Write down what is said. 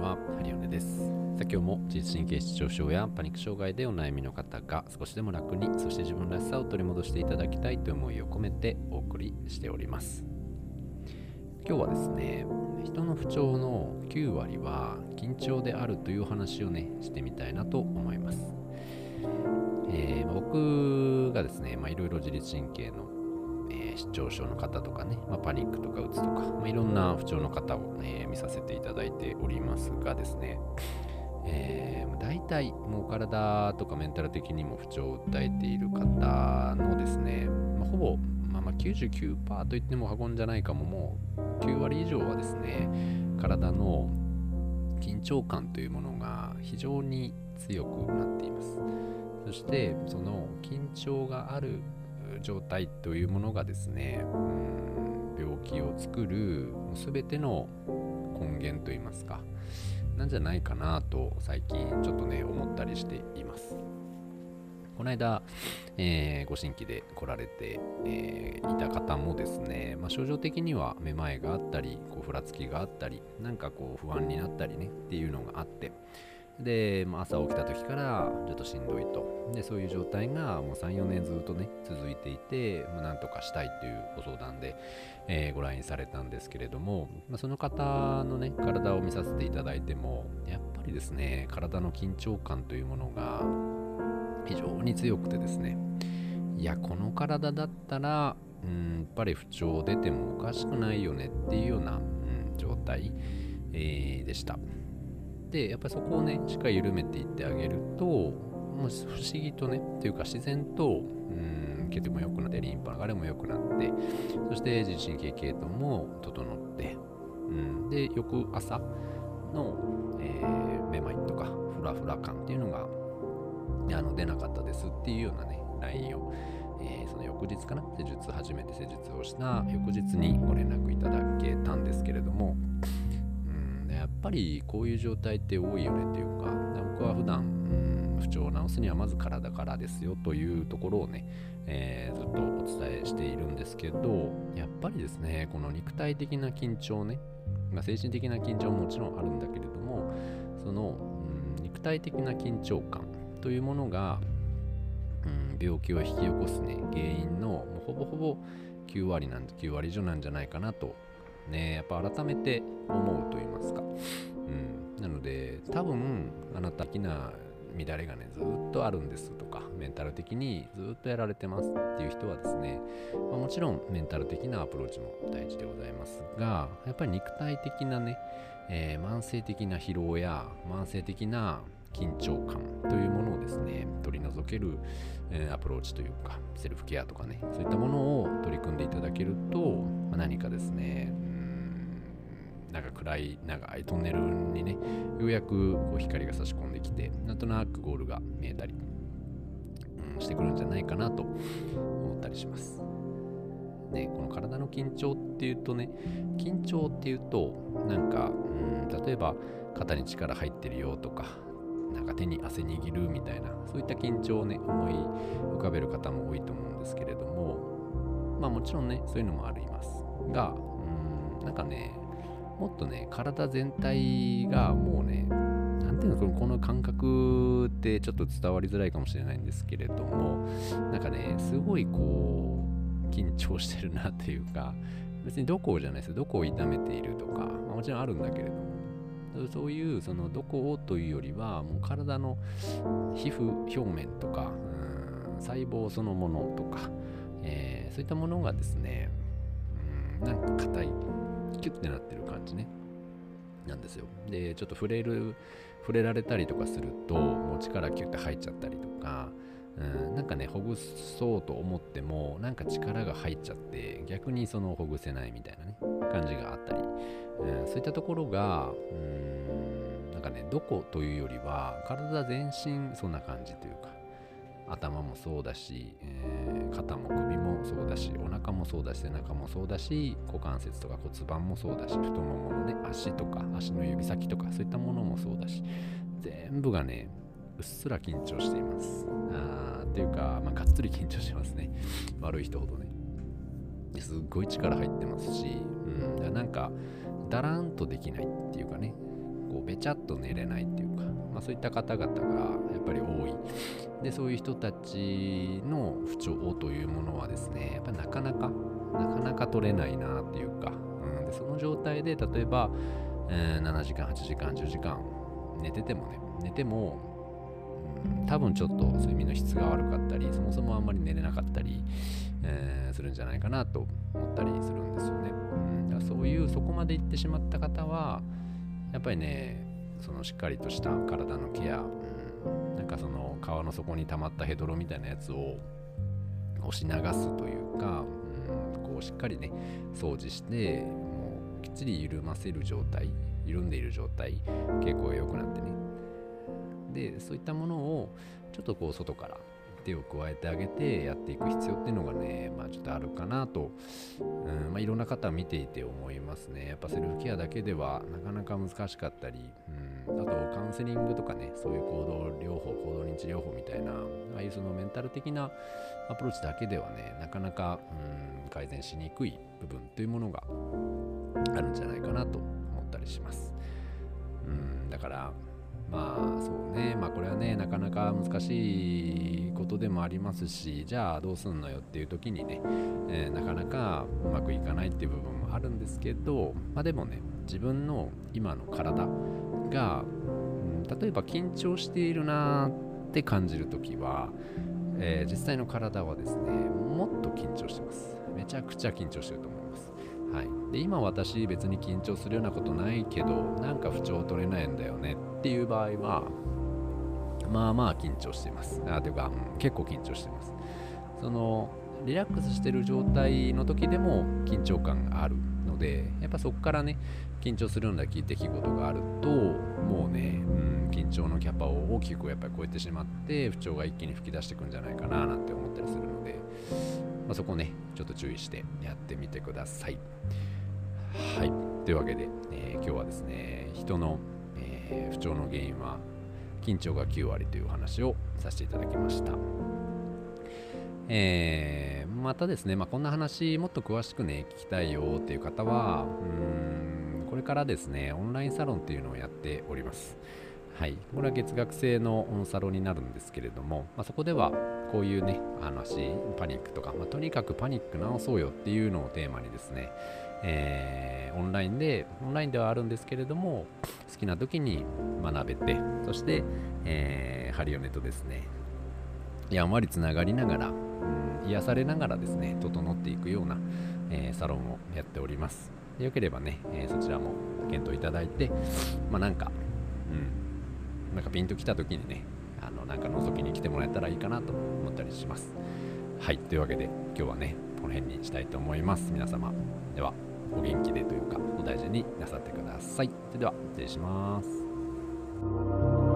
はハリオネです。さあ今日も自律神経失調症やパニック障害でお悩みの方が少しでも楽にそして自分らしさを取り戻していただきたいという思いを込めてお送りしております。今日はですね人の不調の9割は緊張であるという話をねしてみたいなと思います、えー、僕がですねいろいろ自律神経のえー、失調症の方とかね、まあ、パニックとかうつとか、まあ、いろんな不調の方を、え、見させていただいておりますがですね、えー、大体もう体とかメンタル的にも不調を訴えている方のですね、まあ、ほぼ、まあ、まあ99%と言っても過言じゃないかももう9割以上はですね体の緊張感というものが非常に強くなっています。そしてその緊張がある状態というものがですねうん病気を作る全ての根源といいますかなんじゃないかなと最近ちょっとね思ったりしています。この間、えー、ご新規で来られて、えー、いた方もですね、まあ、症状的にはめまいがあったりこうふらつきがあったりなんかこう不安になったりねっていうのがあってで、まあ、朝起きた時からちょっとしんどいとでそういう状態がもう34年ずっとね続いていて、まあ、なんとかしたいというご相談で、えー、ご来院されたんですけれども、まあ、その方のね体を見させていただいてもやっぱりですね体の緊張感というものが非常に強くてですねいやこの体だったらうんやっぱり不調出てもおかしくないよねっていうような、うん、状態、えー、でした。でやっぱりそこをねしっかり緩めていってあげるともう不思議とねというか自然とうん血も良くなってリンパ流れも良くなってそして自律神経系統も整って、うん、で翌朝の、えー、めまいとかフラフラ感っていうのがあの出なかったですっていうようなね LINE を、えー、その翌日かな施術初めて施術をした翌日にご連絡いただけたんですけれどもぱりこういう状態って多いよねっていうか僕は普段うん不調を治すにはまず体からですよというところをね、えー、ずっとお伝えしているんですけどやっぱりですねこの肉体的な緊張ね、まあ、精神的な緊張ももちろんあるんだけれどもそのうん肉体的な緊張感というものがうん病気を引き起こすね原因のほぼほぼ9割なん9割以上なんじゃないかなとねやっぱ改めて思うと言いますか、うん、なので多分あなた的な乱れがねずっとあるんですとかメンタル的にずっとやられてますっていう人はですね、まあ、もちろんメンタル的なアプローチも大事でございますがやっぱり肉体的なね、えー、慢性的な疲労や慢性的な緊張感というものをですね取り除ける、えー、アプローチというかセルフケアとかねそういったものを取り組んでいただけると、まあ、何かですねなんか暗い長いトンネルにねようやくこう光が差し込んできてなんとなくゴールが見えたり、うん、してくるんじゃないかなと思ったりします。ね、この体の緊張っていうとね緊張っていうとなんか、うん、例えば肩に力入ってるよとかなんか手に汗握るみたいなそういった緊張をね思い浮かべる方も多いと思うんですけれどもまあもちろんねそういうのもありますがうんなんかねもっとね体全体がもうね何ていうのこの感覚ってちょっと伝わりづらいかもしれないんですけれどもなんかねすごいこう緊張してるなっていうか別にどこをじゃないですどこを痛めているとか、まあ、もちろんあるんだけれども。そういうそのどこをというよりはもう体の皮膚表面とか細胞そのものとか、えー、そういったものがですねうんなんか硬い。キュッてなってる感じね。なんですよ。でちょっと触れる触れられたりとかするともう力キュッて入っちゃったりとかうん、なんかねほぐそうと思ってもなんか力が入っちゃって逆にそのほぐせないみたいなね感じがあったり、うん、そういったところがうんなんかねどこというよりは体全身そんな感じというか頭もそうだし、えー、肩も首もそうだしお腹もそうだし背中もそうだし股関節とか骨盤もそうだし太もものね足とか足の指先とかそういったものもそうだし全部がねうっすら緊張しています。あーっていうか、まあ、がっつり緊張してますね。悪い人ほどね。すっごい力入ってますし、うん、なんかだらんとできないっていうかねこうべちゃっと寝れないっていうか、まあ、そういった方々がやっぱり多い。でそういう人たちの不調というものはですねやっぱなかなかなかなか取れないなっていうか、うん、でその状態で例えば、えー、7時間8時間10時間寝ててもね寝ても多分ちょっと睡眠の質が悪かったりそもそもあんまり寝れなかったり、えー、するんじゃないかなと思ったりするんですよね、うん、だからそういうそこまで行ってしまった方はやっぱりねそのしっかりとした体のケア、うん、なんかその川の底に溜まったヘドロみたいなやつを押し流すというか、うん、こうしっかりね掃除してもうきっちり緩ませる状態緩んでいる状態傾向が良くなってね。でそういったものをちょっとこう外から手を加えてあげてやっていく必要っていうのがね、まあ、ちょっとあるかなと、うん。まあ、いろんな方見ていて思いますね。やっぱセルフケアだけではなかなか難しかったり、うん、あとカウンセリングとかねそういう行動療法行動認知療法みたいなああいうそのメンタル的なアプローチだけではねなかなか、うん、改善しにくい部分というものがあるんじゃないかなと思ったりします、うん、だからまあそうね。まあこれはねなかなか難しいことでもありますしじゃあどうすんのよっていう時にね、えー、なかなかうまくいかないっていう部分もあるんですけどまあでもね自分の今の体が、うん、例えば緊張しているなって感じる時は、えー、実際の体はですねもっと緊張してます。めちゃくちゃ緊張してると思います。はい、で今私別に緊張するようなことないけどなんか不調取れないんだよねっていう場合はまあまあ緊張しています。あというか、うん、結構緊張してます。そのリラックスしてる状態の時でも緊張感がある。でやっぱそこからね緊張するような出来事があるともうね、うん、緊張のキャパを大きくやっぱり超えてしまって不調が一気に吹き出してくんじゃないかななんて思ったりするので、まあ、そこねちょっと注意してやってみてくださいはいというわけで、えー、今日はですね人のえー、不調の原因は緊張が9割という話をさせていただきました。えー、またですね、まあ、こんな話もっと詳しくね聞きたいよっていう方はうんこれからですねオンラインサロンっていうのをやっております。はい、これは月額制のオンサロンになるんですけれども、まあ、そこではこういうね話パニックとか、まあ、とにかくパニック直そうよっていうのをテーマにですね、えー、オンラインでオンラインではあるんですけれども好きな時に学べてそして、えー、ハリオネとですねやんわりつながりながら、癒されながらですね整っていくような、えー、サロンをやっております。よければね、えそちらも検討いただいてまあなんかうんなんかピンときた時にねあのなんか覗きに来てもらえたらいいかなと思ったりします。はいというわけで今日はねこの辺にしたいと思います。皆様ではお元気でというかお大事になさってください。それでは失礼します。